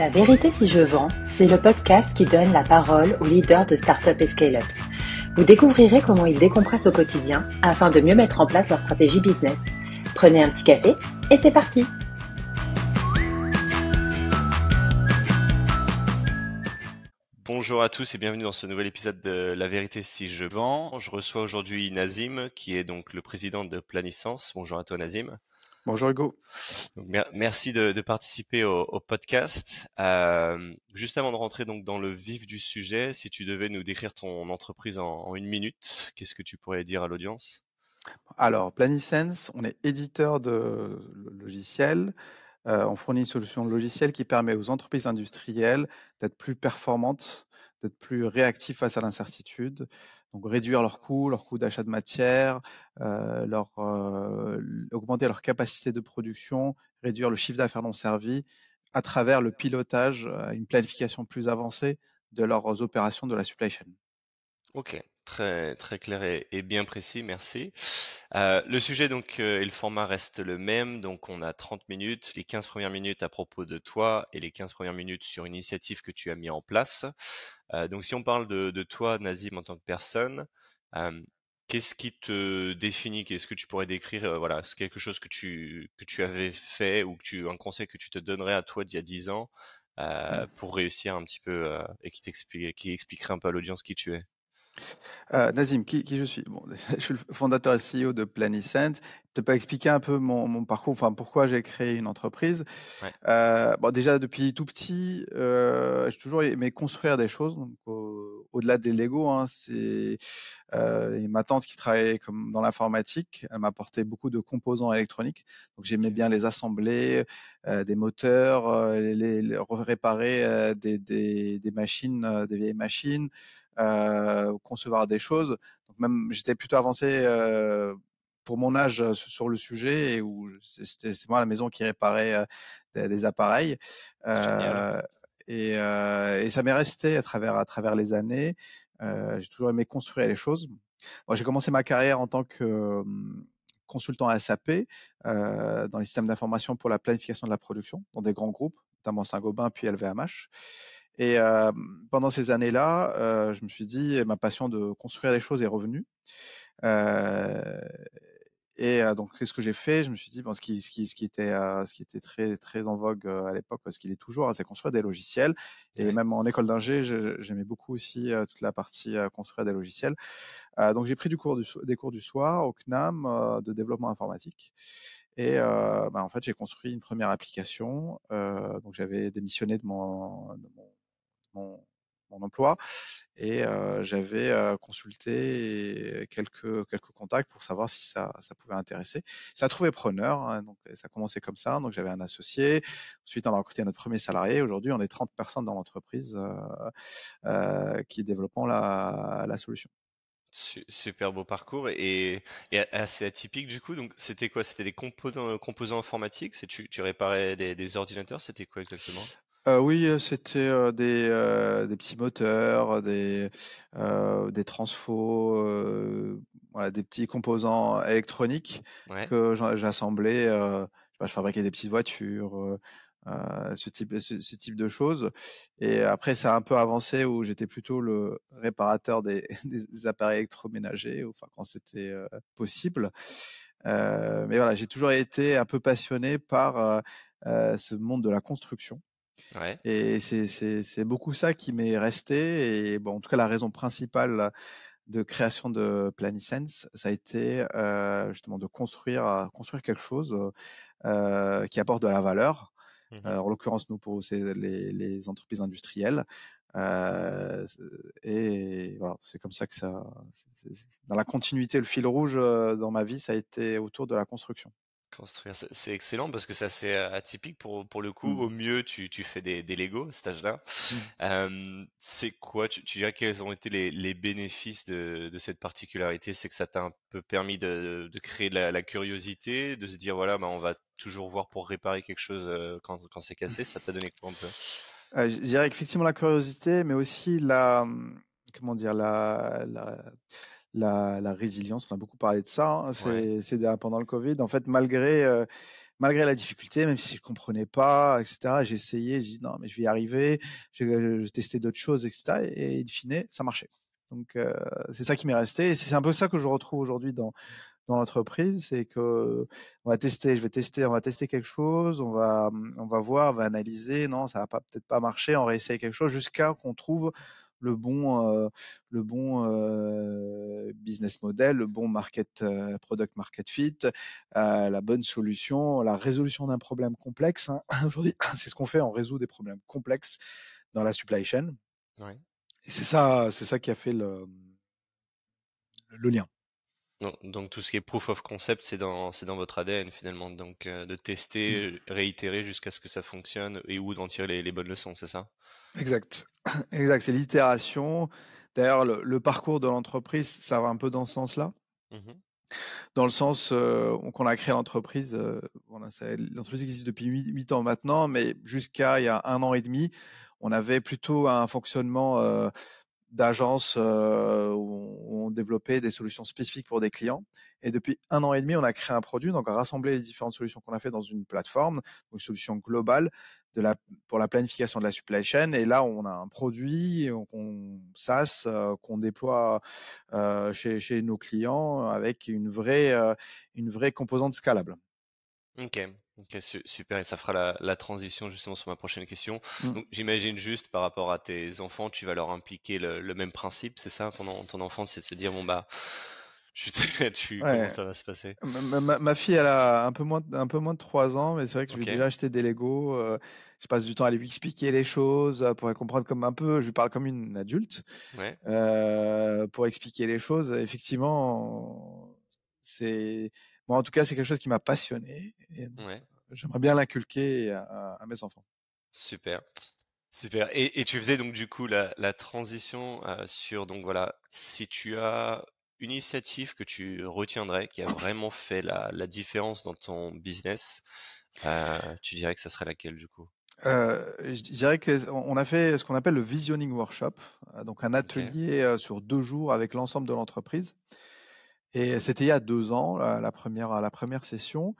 La vérité si je vends, c'est le podcast qui donne la parole aux leaders de startups et scale-ups. Vous découvrirez comment ils décompressent au quotidien afin de mieux mettre en place leur stratégie business. Prenez un petit café et c'est parti Bonjour à tous et bienvenue dans ce nouvel épisode de La vérité si je vends. Je reçois aujourd'hui Nazim qui est donc le président de Planisance. Bonjour à toi Nazim. Bonjour Hugo. merci de, participer au, podcast. Euh, juste avant de rentrer donc dans le vif du sujet, si tu devais nous décrire ton entreprise en, une minute, qu'est-ce que tu pourrais dire à l'audience? Alors, Planisense, on est éditeur de logiciels. Euh, on fournit une solution logicielle qui permet aux entreprises industrielles d'être plus performantes, d'être plus réactives face à l'incertitude, donc réduire leurs coûts, leurs coûts d'achat de matière, euh, leur, euh, augmenter leur capacité de production, réduire le chiffre d'affaires non servi à travers le pilotage, euh, une planification plus avancée de leurs opérations de la supply chain. Ok, très très clair et, bien précis, merci. Euh, le sujet donc et le format reste le même, donc on a 30 minutes, les 15 premières minutes à propos de toi et les 15 premières minutes sur une initiative que tu as mis en place. Euh, donc si on parle de, toi, Nazim, en tant que personne, euh, qu'est-ce qui te définit Qu'est-ce que tu pourrais décrire euh, Voilà, c'est quelque chose que tu, que tu avais fait ou que tu, un conseil que tu te donnerais à toi d'il y a 10 ans mmh. pour réussir un petit peu et qui, qui expliquerait un peu à l'audience qui tu es? Euh, Nazim, qui, je suis? Bon, Je suis le fondateur et CEO de Planicent. Tu peux pas expliquer un peu mon, parcours, enfin pourquoi j'ai créé une entreprise? Euh, bon, déjà depuis tout petit, euh, j'ai toujours aimé construire des choses. au-delà des Lego, hein, c'est ma tante qui travaillait comme dans l'informatique. Elle m'apportait beaucoup de composants électroniques, donc j'aimais bien les assembler, des moteurs, les, réparer des, des, machines, des vieilles machines. Euh, concevoir des choses. Donc même j'étais plutôt avancé euh, pour mon âge euh, sur le sujet et où c'était moi à la maison qui réparait des, appareils. Et, et, ça m'est resté à travers à travers les années. j'ai toujours aimé construire les choses. j'ai commencé ma carrière en tant que consultant SAP dans les systèmes d'information pour la planification de la production dans des grands groupes, notamment Saint-Gobain puis LVMH. Et pendant ces années-là, je me suis dit, ma passion de construire les choses est revenue. et donc, qu'est-ce que j'ai fait? Je me suis dit, bon, ce qui, ce qui, ce qui était, ce qui était très, très en vogue à l'époque, ce qu'il est toujours, hein, c'est construire des logiciels. Et même en école d'ingé, j'aimais beaucoup aussi toute la partie construire des logiciels. donc, j'ai pris du cours des cours du soir au CNAM de développement informatique. Et bah, en fait, j'ai construit une première application. donc, j'avais démissionné de mon, de mon mon, emploi et j'avais consulté quelques quelques contacts pour savoir si ça ça pouvait intéresser. Ça a trouvé preneur, hein, donc ça a commencé comme ça. Donc j'avais un associé. Ensuite, on a recruté notre premier salarié. Aujourd'hui, on est 30 personnes dans l'entreprise qui développent la, la solution. Super beau parcours et, assez atypique du coup. Donc c'était quoi? C'était des composants, composants informatiques? Tu, tu réparais des ordinateurs? C'était quoi exactement? Oui, c'était, des, des petits moteurs, des, des transfos, voilà, des petits composants électroniques que j'assemblais, je fabriquais des petites voitures, ce type ce type de choses et après ça a un peu avancé où j'étais plutôt le réparateur des des appareils électroménagers, enfin quand c'était, possible. mais voilà, j'ai toujours été un peu passionné par, ce monde de la construction. Et c'est beaucoup ça qui m'est resté. Et bon, en tout cas, la raison principale de création de Planisense, ça a été euh, justement de construire, construire quelque chose euh, qui apporte de la valeur. Mmh en l'occurrence, nous, pour c'est les, les, entreprises industrielles. Euh, et voilà, c'est comme ça que ça. dans la continuité, le fil rouge dans ma vie, ça a été autour de la construction. Construire, c'est excellent parce que ça c'est atypique pour, pour le coup. Mmh. Au mieux, tu, tu fais des, des Lego à cet âge-là. Mmh. c'est quoi, tu, tu, dirais quels ont été les, les bénéfices de, de, cette particularité? C'est que ça t'a un peu permis de, de créer de la, curiosité, de se dire voilà, bah, on va toujours voir pour réparer quelque chose quand, quand c'est cassé. Ça t'a donné quoi un peu? Je dirais effectivement la curiosité, mais aussi la. Mmh, comment dire la, la la, résilience. On a beaucoup parlé de ça. Hein, c'est pendant le Covid. En fait, malgré malgré la difficulté, même si je comprenais pas, etc. J'ai essayé, j'ai dit non, mais je vais y arriver. J'ai testé d'autres choses, etc. Et, in fine, ça marchait. Donc euh, c'est ça qui m'est resté. Et c'est un peu ça que je retrouve aujourd'hui dans dans l'entreprise, c'est que on va tester, je vais tester, on va tester quelque chose, on va on va voir, on va analyser. Non, ça va pas peut-être pas marcher. On réessaye quelque chose jusqu'à qu'on trouve le bon euh, le bon euh, business model, le bon market euh, product market fit, la bonne solution, la résolution d'un problème complexe. Hein. Aujourd'hui, c'est ce qu'on fait, on résout des problèmes complexes dans la supply chain. Ouais. Et c'est ça, c'est ça qui a fait le le lien. Donc, tout ce qui est proof of concept, c'est dans, c'est dans votre ADN finalement. Donc de tester, mmh. réitérer jusqu'à ce que ça fonctionne et où d'en tirer les, les bonnes leçons, c'est ça? Exact. Exact. C'est l'itération. D'ailleurs, le, parcours de l'entreprise, ça va un peu dans ce sens-là. Mmh dans le sens euh, qu'on a créé l'entreprise, euh, l'entreprise existe depuis 8, ans maintenant, mais jusqu'à il y a un an et demi, on avait plutôt un fonctionnement euh, d'agence euh, où on développait des solutions spécifiques pour des clients. Et depuis un an et demi, on a créé un produit, donc on a rassemblé les différentes solutions qu'on a fait dans une plateforme, une solution globale de la, pour la planification de la supply chain. Et là, on a un produit qu'on SaaS euh, qu'on déploie euh, chez, chez nos clients avec une vraie, euh, une vraie composante scalable. Ok, ok, super. Et ça fera la, la, transition justement sur ma prochaine question. Mmh. Donc, j'imagine juste par rapport à tes enfants, tu vas leur impliquer le, le même principe, c'est ça ton, ton enfant, c'est de se dire bon bah je suis ouais. comment ça va se passer? Ma, ma, ma, fille, elle a un peu moins, un peu moins de 3 ans, mais c'est vrai que je lui ai déjà acheté des Lego. Euh, je passe du temps à lui expliquer les choses euh, pour elle comprendre comme un peu. Je lui parle comme une adulte ouais. euh, pour expliquer les choses. Effectivement, c'est moi en tout cas c'est quelque chose qui m'a passionné. Ouais. J'aimerais bien l'inculquer à, à, mes enfants. Super. Super. Et, et, tu faisais donc du coup la, la transition euh, sur donc voilà si tu as une initiative que tu retiendrais, qui a vraiment fait la, la différence dans ton business, euh, tu dirais que ça serait laquelle du coup? Euh, je dirais qu'on a fait ce qu'on appelle le visioning workshop, donc un atelier okay. sur deux jours avec l'ensemble de l'entreprise. Et c'était il y a deux ans, la première la première session,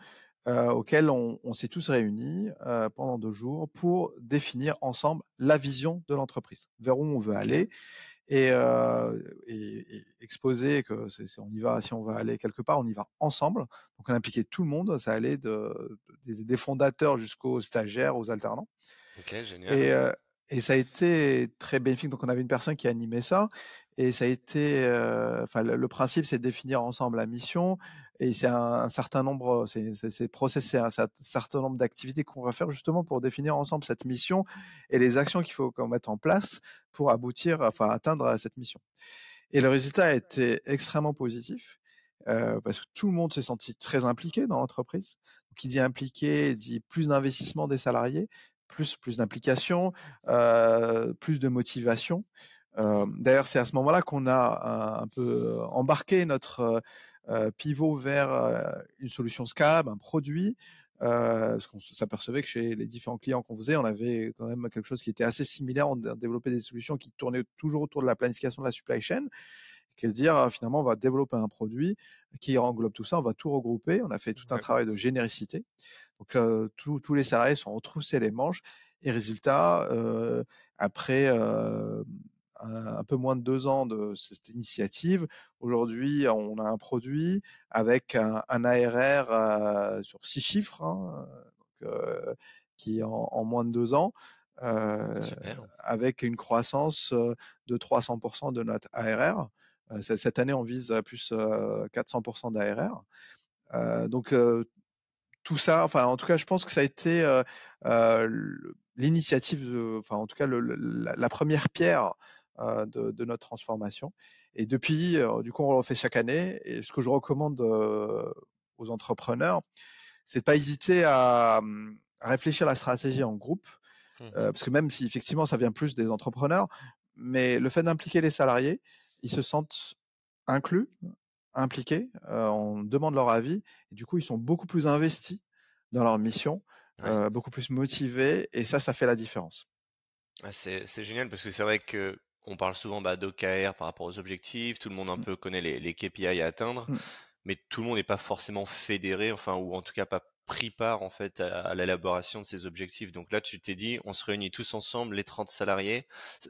euh, auquel on, on s'est tous réunis euh, pendant deux jours pour définir ensemble la vision de l'entreprise, vers où on veut aller et, euh, et, et, exposer que c'est, on y va, si on va aller quelque part, on y va ensemble. Donc on impliquait tout le monde, ça allait de, de des, fondateurs jusqu'aux stagiaires, aux alternants. Ok, génial. Et, euh, et ça a été très bénéfique. Donc on avait une personne qui animait ça et ça a été, enfin le, le, principe c'est de définir ensemble la mission et c'est un, un, certain nombre, c'est, c'est, process, c'est un, un, certain nombre d'activités qu'on va faire justement pour définir ensemble cette mission et les actions qu'il faut qu'on mette en place pour aboutir, enfin atteindre cette mission. Et le résultat a été extrêmement positif. Euh, parce que tout le monde s'est senti très impliqué dans l'entreprise. Qui dit impliqué dit plus d'investissement des salariés, plus plus d'implication, euh, plus de motivation. Euh, D'ailleurs, c'est à ce moment-là qu'on a un, un, peu embarqué notre euh, pivot vers euh, une solution scalable, un produit. Euh, parce qu'on s'apercevait que chez les différents clients qu'on faisait, on avait quand même quelque chose qui était assez similaire. On développait des solutions qui tournaient toujours autour de la planification de la supply chain. Qu'est à dire finalement on va développer un produit qui englobe tout ça, on va tout regrouper. On a fait tout un travail de généricité. Donc euh, tous les salariés sont retroussés les manches et résultat euh, après euh, un peu moins de deux ans de cette initiative. Aujourd'hui, on a un produit avec un, un ARR euh, sur six chiffres, hein, donc, euh, qui en, en, moins de deux ans, euh, avec une croissance de 300% de notre ARR. Cette année, on vise plus 400% d'ARR. donc tout ça, enfin en tout cas, je pense que ça a été l'initiative, enfin en tout cas le, la, la, première pierre de, de, notre transformation. Et depuis, euh, du coup, on le fait chaque année. Et ce que je recommande euh, aux entrepreneurs, c'est de pas hésiter à, à, réfléchir à la stratégie en groupe, mmh. parce que même si effectivement ça vient plus des entrepreneurs, mais le fait d'impliquer les salariés, ils se sentent inclus, impliqués, on demande leur avis, et du coup ils sont beaucoup plus investis dans leur mission, ouais. beaucoup plus motivés, et ça, ça fait la différence. C'est génial parce que c'est vrai que on parle souvent bah, d'OKR par rapport aux objectifs, tout le monde un mmh. peu connaît les, les KPI à atteindre, mmh. mais tout le monde n'est pas forcément fédéré, enfin, ou en tout cas pas pris part en fait à, l'élaboration de ces objectifs. Donc là, tu t'es dit, on se réunit tous ensemble, les 30 salariés.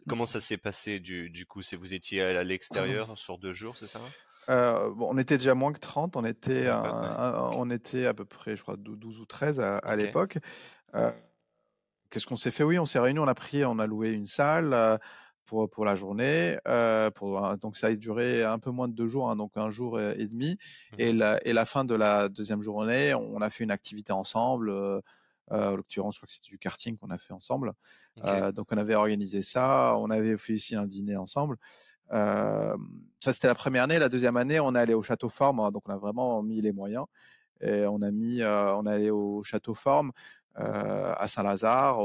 Comment ça s'est passé du, du coup? C'est vous étiez à l'extérieur sur deux jours, c'est ça? Euh, bon, on était déjà moins que 30, on était, on était à peu près, je crois, 12 ou 13 à, l'époque. Euh, qu'est-ce qu'on s'est fait? Oui, on s'est réunis, on a pris, on a loué une salle euh, pour, pour la journée. pour, donc ça a duré un peu moins de deux jours, hein, donc un jour et, demi. Mmh et, la, et la fin de la deuxième journée, on a fait une activité ensemble. en l'occurrence, je crois que c'était du karting qu'on a fait ensemble. donc on avait organisé ça, on avait fait aussi un dîner ensemble. Euh, ça, c'était la première année. La deuxième année, on est allé au Château Forme, hein, donc on a vraiment mis les moyens. Et on a mis, euh, on est allé au Château Forme euh, à Saint-Lazare.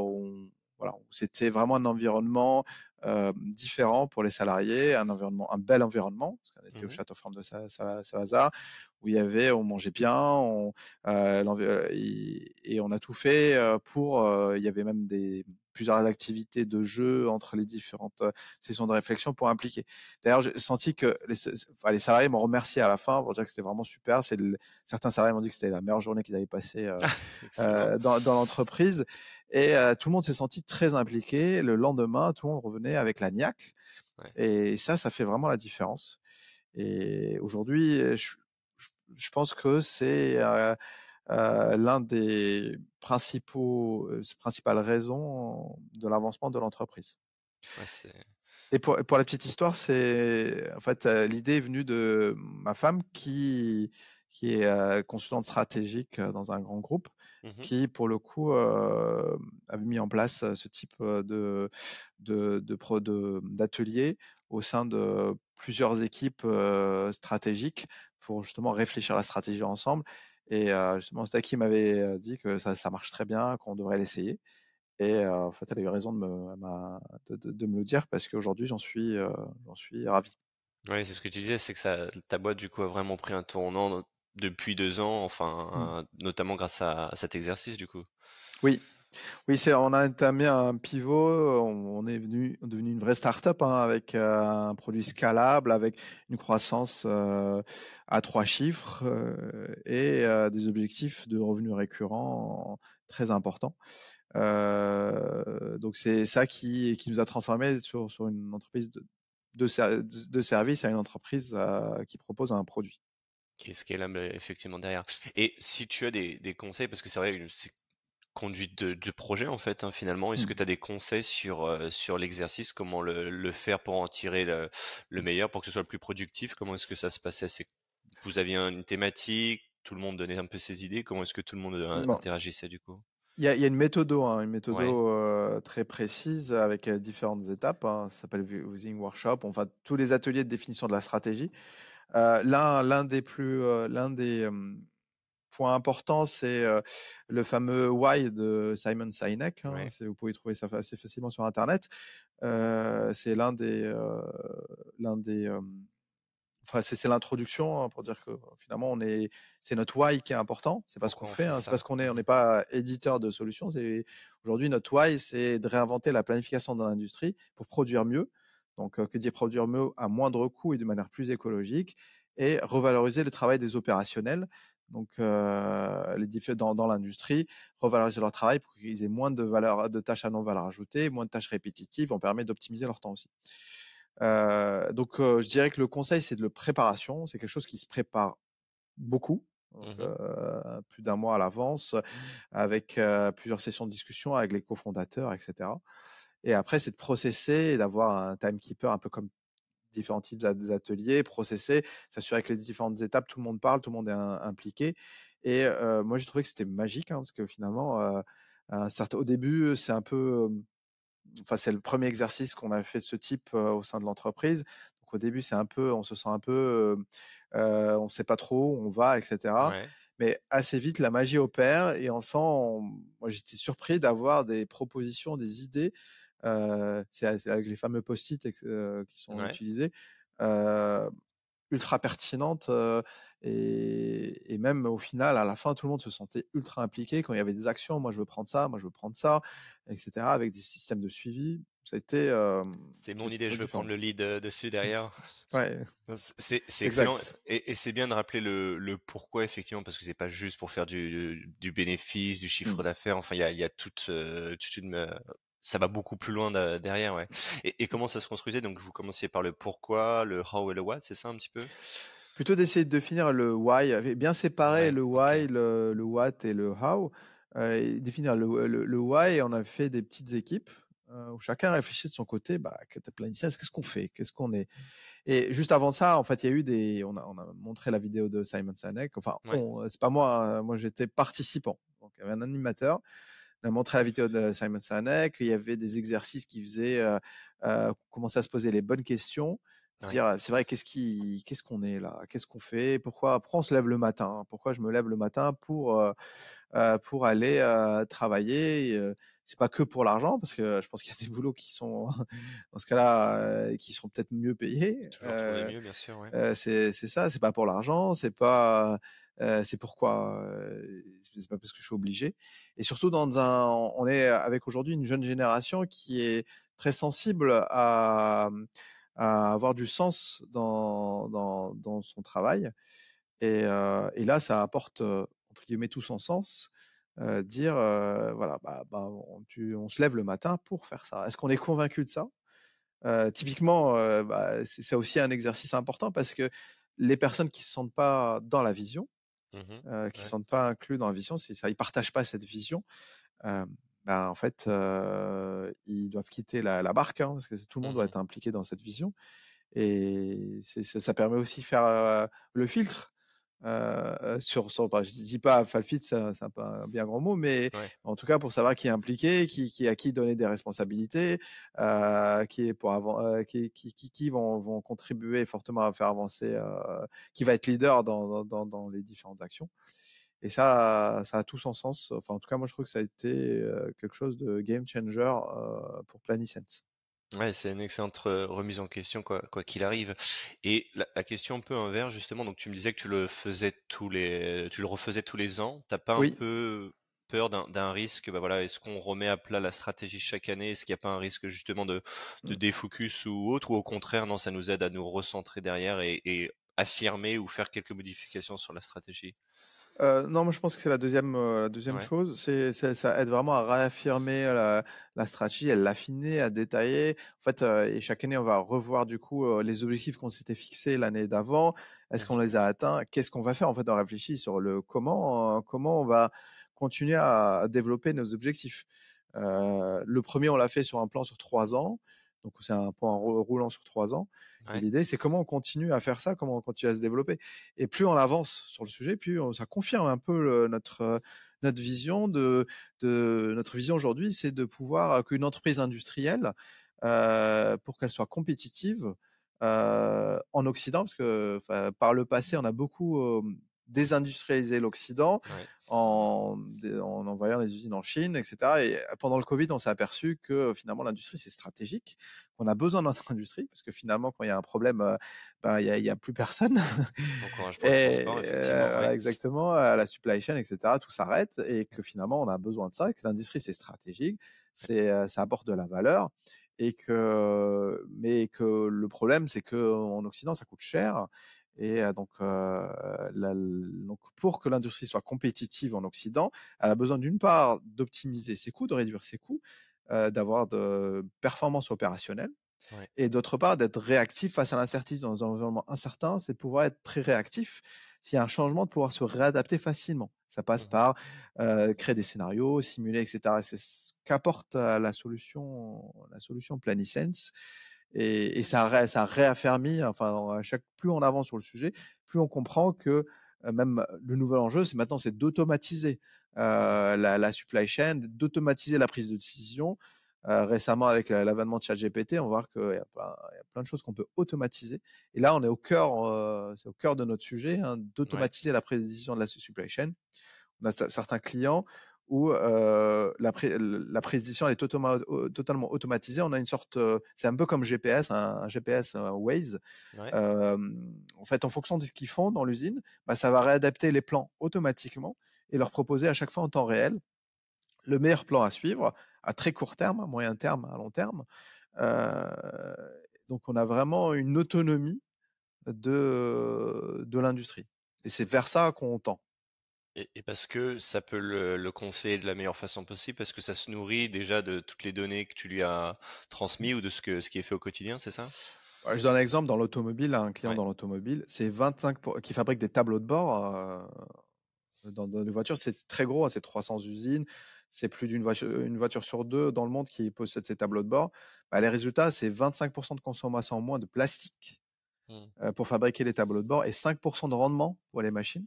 Voilà, c'était vraiment un environnement euh, différent pour les salariés, un environnement, un bel environnement. Parce qu'on était au mmh Château Forme de Saint-Lazare, où il y avait, on mangeait bien, on, euh, et, on a tout fait pour. il y avait même des plusieurs activités de jeu entre les différentes euh, sessions de réflexion pour impliquer. D'ailleurs, j'ai senti que les, les salariés m'ont remercié à la fin pour dire que c'était vraiment super. C'est certains salariés m'ont dit que c'était la meilleure journée qu'ils avaient passée euh, euh, dans, dans l'entreprise. Et tout le monde s'est senti très impliqué. Le lendemain, tout le monde revenait avec la niaque. Et ça, ça fait vraiment la différence. Et aujourd'hui, je, je, pense que c'est euh, l'un des principaux, euh, principales raisons de l'avancement de l'entreprise. et pour, pour, la petite histoire, c'est en fait euh, l'idée est venue de ma femme qui qui est consultante stratégique dans un grand groupe, mmh qui pour le coup euh, avait mis en place ce type de de d'atelier au sein de plusieurs équipes stratégiques pour justement réfléchir à la stratégie ensemble et justement, Staki m'avait dit que ça, ça, marche très bien, qu'on devrait l'essayer. Et en fait, elle a eu raison de me, de, de, me le dire parce qu'aujourd'hui, j'en suis, j'en suis ravi. Oui, c'est ce que tu disais, c'est que ça, ta boîte, du coup, a vraiment pris un tournant depuis deux ans, enfin, mmh. notamment grâce à, à, cet exercice, du coup. Oui, oui, c'est, on a entamé un pivot, on, est venu, devenu une vraie start-up hein, avec euh, un produit scalable, avec une croissance euh, à trois chiffres euh, et des objectifs de revenus récurrents très importants. donc c'est ça qui, qui nous a transformé sur, sur une entreprise de, de, de service à une entreprise qui propose un produit qui est scalable effectivement derrière. Et si tu as des, des conseils, parce que c'est vrai, c'est conduite de, projet en fait hein, finalement est-ce que mmh. tu as des conseils sur euh, sur l'exercice comment le, faire pour en tirer le, meilleur pour que ce soit le plus productif? Comment est-ce que ça se passait? C'est vous aviez une thématique tout le monde donnait un peu ses idées comment est-ce que tout le monde interagissait du coup? Il y a, une méthode hein, une méthode euh, très précise avec différentes étapes hein, ça s'appelle Using Workshop. On fait tous les ateliers de définition de la stratégie l'un l'un des plus l'un des point important, c'est le fameux Why de Simon Sinek. Hein, vous pouvez trouver ça assez facilement sur Internet. c'est l'un des, l'un des, enfin c'est l'introduction hein, pour dire que finalement on est, c'est notre Why qui est important. C'est pas ce qu'on fait. Hein, c'est parce qu'on est, on n'est pas éditeur de solutions. Aujourd'hui notre Why, c'est de réinventer la planification dans l'industrie pour produire mieux. Donc, que dire produire mieux à moindre coût et de manière plus écologique et revaloriser le travail des opérationnels donc euh, les dans, dans l'industrie, revaloriser leur travail pour qu'ils aient moins de valeur, de tâches à non valeur ajoutée, moins de tâches répétitives, on permet d'optimiser leur temps aussi. Euh, donc je dirais que le conseil c'est de le préparation, c'est quelque chose qui se prépare beaucoup, mmh euh, plus d'un mois à l'avance, avec euh, plusieurs sessions de discussion avec les cofondateurs, etc. Et après c'est de processer et d'avoir un timekeeper un peu comme différents types d'ateliers, processer, s'assurer que les différentes étapes, tout le monde parle, tout le monde est impliqué. Et moi, j'ai trouvé que c'était magique, hein, parce que finalement, au début, c'est un peu, enfin, c'est le premier exercice qu'on a fait de ce type au sein de l'entreprise. Donc au début, c'est un peu, on se sent un peu, on ne sait pas trop où on va, etc. Mais assez vite, la magie opère et enfin, moi, j'étais surpris d'avoir des propositions, des idées c'est avec les fameux post-it qui sont utilisés, ultra pertinentes et, et, même au final, à la fin, tout le monde se sentait ultra impliqué quand il y avait des actions. Moi, je veux prendre ça, moi, je veux prendre ça, etc. Avec des systèmes de suivi. Ça a été. c'est mon idée. Je veux prendre le lead dessus derrière. ouais. C'est excellent. Et, et c'est bien de rappeler le, le, pourquoi effectivement parce que c'est pas juste pour faire du, du bénéfice, du chiffre mmh. d'affaires. Enfin, il y a, y a toute, toute une ça va beaucoup plus loin derrière, ouais. Et, et, comment ça se construisait? Donc vous commenciez par le pourquoi, le how et le what, c'est ça un petit peu? Plutôt d'essayer de définir le why, bien séparer le why, le, le, what et le how. Euh, définir le, le, le, why, on a fait des petites équipes euh, où chacun réfléchit de son côté, bah, qu'est-ce qu'on fait, qu'est-ce qu'on est? Et juste avant ça, en fait, il y a eu des, on a, on a montré la vidéo de Simon Sinek. Enfin, c'est pas moi, hein, moi j'étais participant. Donc il y avait un animateur on a montré la vidéo de Simon Sinek, il y avait des exercices qui faisaient euh, euh, commencer à se poser les bonnes questions, dire c'est vrai qu'est-ce qui qu'est-ce qu'on est là, qu'est-ce qu'on fait, pourquoi pourquoi on se lève le matin, pourquoi je me lève le matin pour euh, euh pour aller euh, travailler? c'est pas que pour l'argent parce que je pense qu'il y a des boulots qui sont dans ce cas-là qui sont peut-être mieux payés. mieux, bien sûr. Ouais. c'est c'est ça, c'est pas pour l'argent, c'est pas euh, c'est pourquoi euh, c'est pas parce que je suis obligé. Et surtout dans un, on est avec aujourd'hui une jeune génération qui est très sensible à, à avoir du sens dans dans, son travail. Et, euh, et là, ça apporte entre guillemets tout son sens. Euh, dire euh, voilà bah, bah on, se lève le matin pour faire ça est-ce qu'on est convaincu de ça? Euh, typiquement bah, c'est aussi un exercice important parce que les personnes qui se sentent pas dans la vision Mmh euh, qui ne sont pas inclus dans la vision, si ça, ils partagent pas cette vision, euh, ben, en fait, euh, ils doivent quitter la, la barque, hein, parce que tout le monde doit mmh être impliqué dans cette vision. Et ça, ça, permet aussi de faire le filtre euh, sur, sur je dis pas falfit c'est pas un bien grand mot mais en tout cas pour savoir qui est impliqué qui, qui à qui donner des responsabilités euh, qui est pour avant euh, qui, qui, qui, qui vont, vont contribuer fortement à faire avancer euh, qui va être leader dans, dans, dans les différentes actions. Et ça ça a tout son sens. Enfin en tout cas moi je trouve que ça a été euh, quelque chose de game changer pour Planisense Ouais, c'est une excellente remise en question, quoi quoi qu'il arrive. Et la, la, question un peu inverse, justement, donc tu me disais que tu le faisais tous les, tu le refaisais tous les ans. T'as pas un peu peur d'un risque Bah voilà, est-ce qu'on remet à plat la stratégie chaque année? Est-ce qu'il n'y a pas un risque justement de, de mmh. défocus ou autre? Ou au contraire, non, ça nous aide à nous recentrer derrière et, et affirmer ou faire quelques modifications sur la stratégie? Euh, non, moi je pense que c'est la deuxième, euh, la deuxième chose. C'est, ça aide vraiment à réaffirmer la, la stratégie, à l'affiner, à détailler. En fait, euh, et chaque année, on va revoir du coup euh, les objectifs qu'on s'était fixés l'année d'avant. Est-ce qu'on les a atteints? Qu'est-ce qu'on va faire? En fait, on réfléchit sur le comment, comment on va continuer à, développer nos objectifs. le premier, on l'a fait sur un plan sur trois ans. Donc c'est un point roulant sur trois ans. L'idée, c'est comment on continue à faire ça, comment on continue à se développer. Et plus on avance sur le sujet, plus ça confirme un peu notre notre vision de, de notre vision aujourd'hui, c'est de pouvoir qu'une entreprise industrielle, euh, pour qu'elle soit compétitive euh, en Occident, parce que par le passé, on a beaucoup euh, désindustrialiser l'Occident en, en envoyant les usines en Chine, etc. Et pendant le Covid, on s'est aperçu que finalement l'industrie c'est stratégique, qu'on a besoin de notre industrie parce que finalement quand il y a un problème, euh, ben il y a, y a, plus personne. et, euh, Exactement, la supply chain, etc. Tout s'arrête et que finalement on a besoin de ça, et que l'industrie c'est stratégique, c'est euh, ça apporte de la valeur et que mais que le problème c'est que en Occident ça coûte cher et donc, la, donc, pour que l'industrie soit compétitive en Occident, elle a besoin d'une part d'optimiser ses coûts, de réduire ses coûts, d'avoir de performances opérationnelles, ouais. et d'autre part d'être réactif face à l'incertitude dans un environnement incertain, c'est de pouvoir être très réactif. S'il y a un changement, de pouvoir se réadapter facilement. Ça passe mmh. par euh, créer des scénarios, simuler, etc. C'est ce qu'apporte la solution, la solution Planisense et, et ça, ça a réaffermi, enfin, à chaque, plus on avance sur le sujet, plus on comprend que euh, même le nouvel enjeu, c'est maintenant, c'est d'automatiser euh, la, la, supply chain, d'automatiser la prise de décision. Euh, récemment, avec l'avènement de ChatGPT, on voit qu'il y, y, a plein de choses qu'on peut automatiser. Et là, on est au cœur, euh, c'est au cœur de notre sujet, hein, d'automatiser la prise de décision de la supply chain. On a certains clients où euh, la, la prise de décision est totalement automatisée. On a une sorte, euh, c'est un peu comme GPS, un, GPS un Waze. Euh, en fait, en fonction de ce qu'ils font dans l'usine, bah, ça va réadapter les plans automatiquement et leur proposer à chaque fois en temps réel le meilleur plan à suivre à très court terme, à moyen terme, à long terme. donc on a vraiment une autonomie de, de l'industrie. Et c'est vers ça qu'on tend. Et, parce que ça peut le, conseiller de la meilleure façon possible, parce que ça se nourrit déjà de toutes les données que tu lui as transmises ou de ce, que, ce qui est fait au quotidien, c'est ça? Je donne un exemple dans l'automobile, un client dans l'automobile, c'est 25 qui fabrique des tableaux de bord euh, dans, les voitures, c'est très gros, hein, c'est 300 usines, c'est plus d'une voiture, une voiture sur deux dans le monde qui possède ces tableaux de bord. Bah, les résultats, c'est 25% de consommation en moins de plastique mmh. euh, pour fabriquer les tableaux de bord et 5% de rendement pour les machines.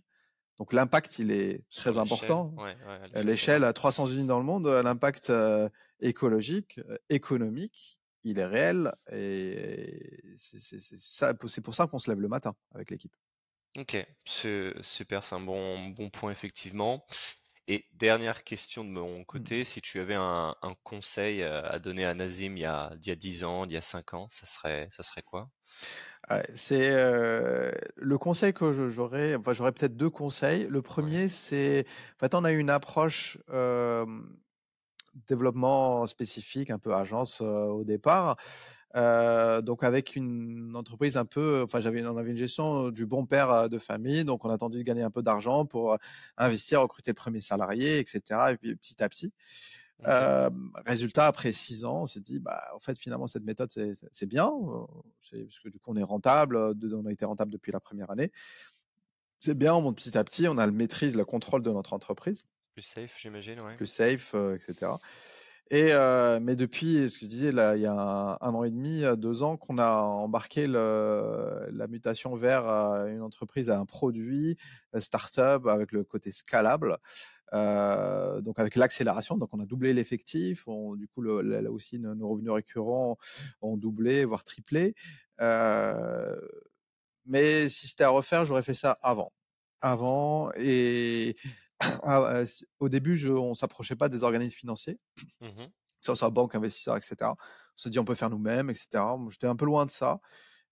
Donc l'impact, il est très important. Euh, l'échelle à 300 usines dans le monde, euh, l'impact euh, écologique, économique, il est réel et c'est pour ça qu'on se lève le matin avec l'équipe. Ok, super, c'est un bon, bon point effectivement. Et dernière question de mon mmh. côté, si tu avais un, conseil à donner à Nazim il y a, il y a 10 ans, il y a 5 ans, ça serait, ça serait quoi? C'est le conseil que j'aurais. Enfin, j'aurais peut-être deux conseils. Le premier, c'est en fait, on a eu une approche développement spécifique, un peu agence au départ. Donc avec une entreprise un peu, enfin j'avais, on avait une gestion du bon père de famille, donc on a attendu de gagner un peu d'argent pour investir, recruter le premier salarié, etc. Et puis petit à petit. Euh, résultat, après six ans, on s'est dit, bah, en fait, finalement, cette méthode, c'est bien, parce que du coup, on est rentable, on a été rentable depuis la première année. C'est bien, on monte petit à petit, on a le maîtrise, le contrôle de notre entreprise. Plus safe, j'imagine, ouais. Plus safe, etc. Mais depuis, ce que je disais, il y a un, an et demi, deux ans, qu'on a embarqué la mutation vers une entreprise à un produit, start-up avec le côté scalable. Donc avec l'accélération, donc on a doublé l'effectif, du coup là aussi nos, revenus récurrents ont doublé, voire triplé. Mais si c'était à refaire, j'aurais fait ça avant, avant et ah, au début, je, on s'approchait pas des organismes financiers, mmh ça, soit banque, investisseur, etc. On se dit on peut faire nous-mêmes, etc. J'étais un peu loin de ça.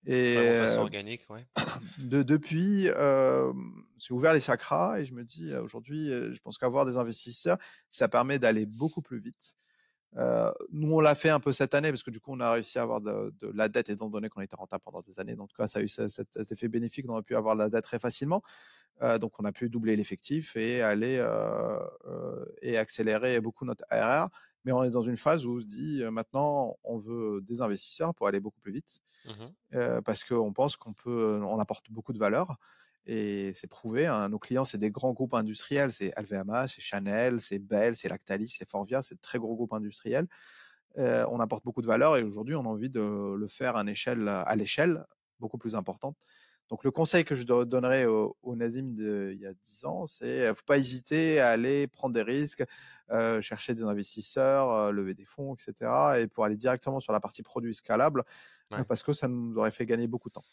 Et de façon organique, ouais. De, depuis, euh, j'ai ouvert les chakras et je me dis aujourd'hui, je pense qu'avoir des investisseurs, ça permet d'aller beaucoup plus vite. Euh, nous, on l'a fait un peu cette année parce que du coup, on a réussi à avoir de, de la dette étant donné qu'on était rentable pendant des années. Donc, ça a eu cet, cet effet bénéfique. On a pu avoir la dette très facilement. Euh, donc, on a pu doubler l'effectif et aller euh, et accélérer beaucoup notre ARR. Mais on est dans une phase où on se dit maintenant, on veut des investisseurs pour aller beaucoup plus vite, mmh parce qu'on pense qu'on peut, on apporte beaucoup de valeur. Et c'est prouvé. Hein. Nos clients, c'est des grands groupes industriels. C'est LVMH, c'est Chanel, c'est Bell, c'est Lactalis, c'est Forvia. C'est de très gros groupes industriels. on apporte beaucoup de valeur et aujourd'hui, on a envie de le faire à l'échelle, à l'échelle beaucoup plus importante. Donc le conseil que je donnerais au, au Nazim de, il y a 10 ans, c'est faut pas hésiter à aller prendre des risques, euh, chercher des investisseurs, euh, lever des fonds, etc. Et pour aller directement sur la partie produit scalable, parce que ça nous aurait fait gagner beaucoup de temps.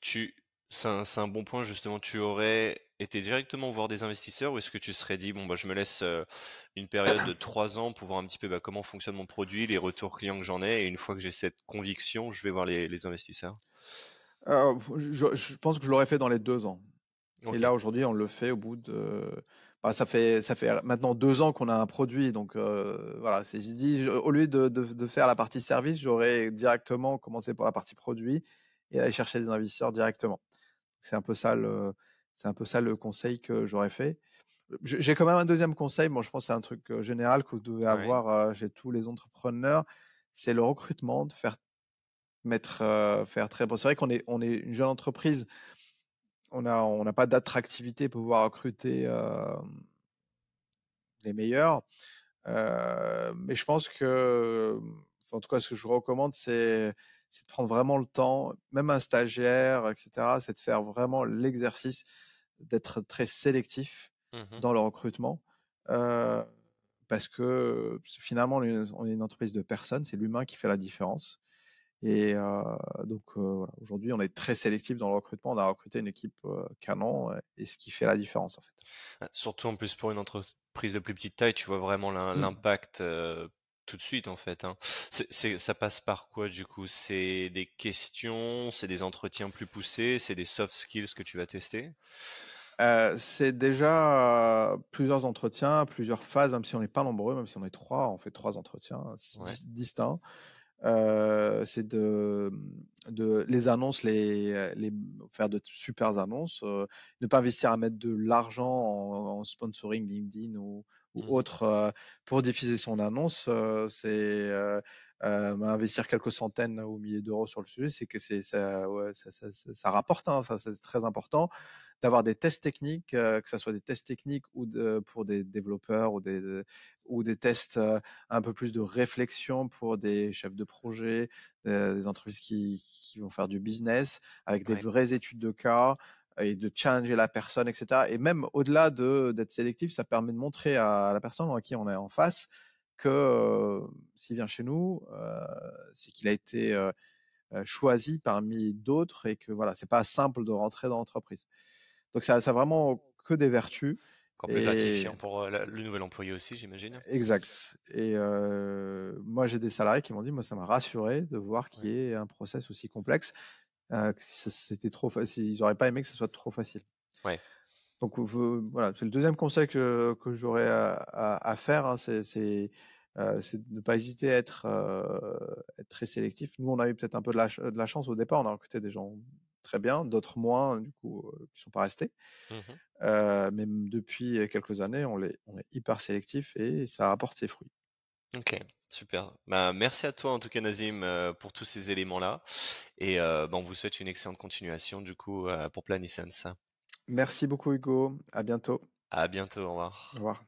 Tu, c'est un, un, bon point justement. Tu aurais été directement voir des investisseurs ou est-ce que tu serais dit bon bah je me laisse euh, une période de trois ans pour voir un petit peu bah, comment fonctionne mon produit, les retours clients que j'en ai et une fois que j'ai cette conviction, je vais voir les, les investisseurs? Euh, je, pense que je l'aurais fait dans les deux ans. Et là, aujourd'hui, on le fait au bout de. Bah, ça fait ça fait maintenant deux ans qu'on a un produit, donc euh, voilà. J'ai dit au lieu de, de, de, faire la partie service, j'aurais directement commencé par la partie produit et aller chercher des investisseurs directement. C'est un peu ça le c'est un peu ça le conseil que j'aurais fait. J'ai quand même un deuxième conseil. Bon, je pense c'est un truc euh, général que vous devez avoir euh, chez tous les entrepreneurs. C'est le recrutement, de faire mettre, euh, faire très bon. C'est vrai qu'on est, on est une jeune entreprise. On a, on n'a pas d'attractivité pour pouvoir recruter euh, les meilleurs. Mais je pense que, en tout cas, ce que je recommande, c'est, c'est de prendre vraiment le temps, même un stagiaire, etc. C'est de faire vraiment l'exercice d'être très sélectif mmh dans le recrutement. Euh, parce que finalement, on est une entreprise de personnes, c'est l'humain qui fait la différence. Et donc aujourd'hui, on est très sélectif dans le recrutement. On a recruté une équipe canon et ce qui fait la différence en fait. Ah, surtout en plus pour une entreprise de plus petite taille, tu vois vraiment mmh. Tout de suite en fait. Hein. C'est, ça passe par quoi du coup? C'est des questions, c'est des entretiens plus poussés, c'est des soft skills que tu vas tester? C'est déjà plusieurs entretiens, plusieurs phases, même si on n'est pas nombreux, même si on est trois, on fait trois entretiens distincts. c'est de, de les annonces, les, les faire de super annonces, ne pas investir à mettre de l'argent en, sponsoring LinkedIn ou, ou mmh autre pour diffuser son annonce. c'est euh, investir quelques centaines ou milliers d'euros sur le sujet, c'est que c'est ça, ouais, ça, ça, ça, rapporte. Hein, enfin, c'est très important d'avoir des tests techniques, euh, que ce soit des tests techniques ou de, pour des développeurs ou des ou des tests euh, un peu plus de réflexion pour des chefs de projet, des entreprises qui, qui vont faire du business avec des vraies études de cas et de challenger la personne, etc. Et même au-delà de d'être sélectif, ça permet de montrer à la personne à qui on est en face que s'il vient chez nous, c'est qu'il a été choisi parmi d'autres et que voilà, c'est pas simple de rentrer dans l'entreprise. Donc ça, ça a vraiment que des vertus. Complètement gratifiant pour le nouvel employé aussi, j'imagine. Exact. Et moi, j'ai des salariés qui m'ont dit, moi, ça m'a rassuré de voir qu'il y ait un process aussi complexe. C'était trop facile. Ils n'auraient pas aimé que ce soit trop facile. Ouais. Donc voilà, c'est le deuxième conseil que, que j'aurais à, à, faire, hein, c'est euh, c'est de ne pas hésiter à être, être, très sélectif. Nous, on a eu peut-être un peu de la, de la, chance au départ, on a recruté des gens très bien, d'autres moins, du coup, qui sont pas restés. Mmh euh, mais depuis quelques années, on, est, on est hyper sélectif et ça apporte ses fruits. Ok, super. Bah, merci à toi en tout cas Nazim pour tous ces éléments-là. Et bah, on vous souhaite une excellente continuation du coup pour Planissense. Merci beaucoup Hugo. À bientôt. À bientôt. Au revoir. Au revoir.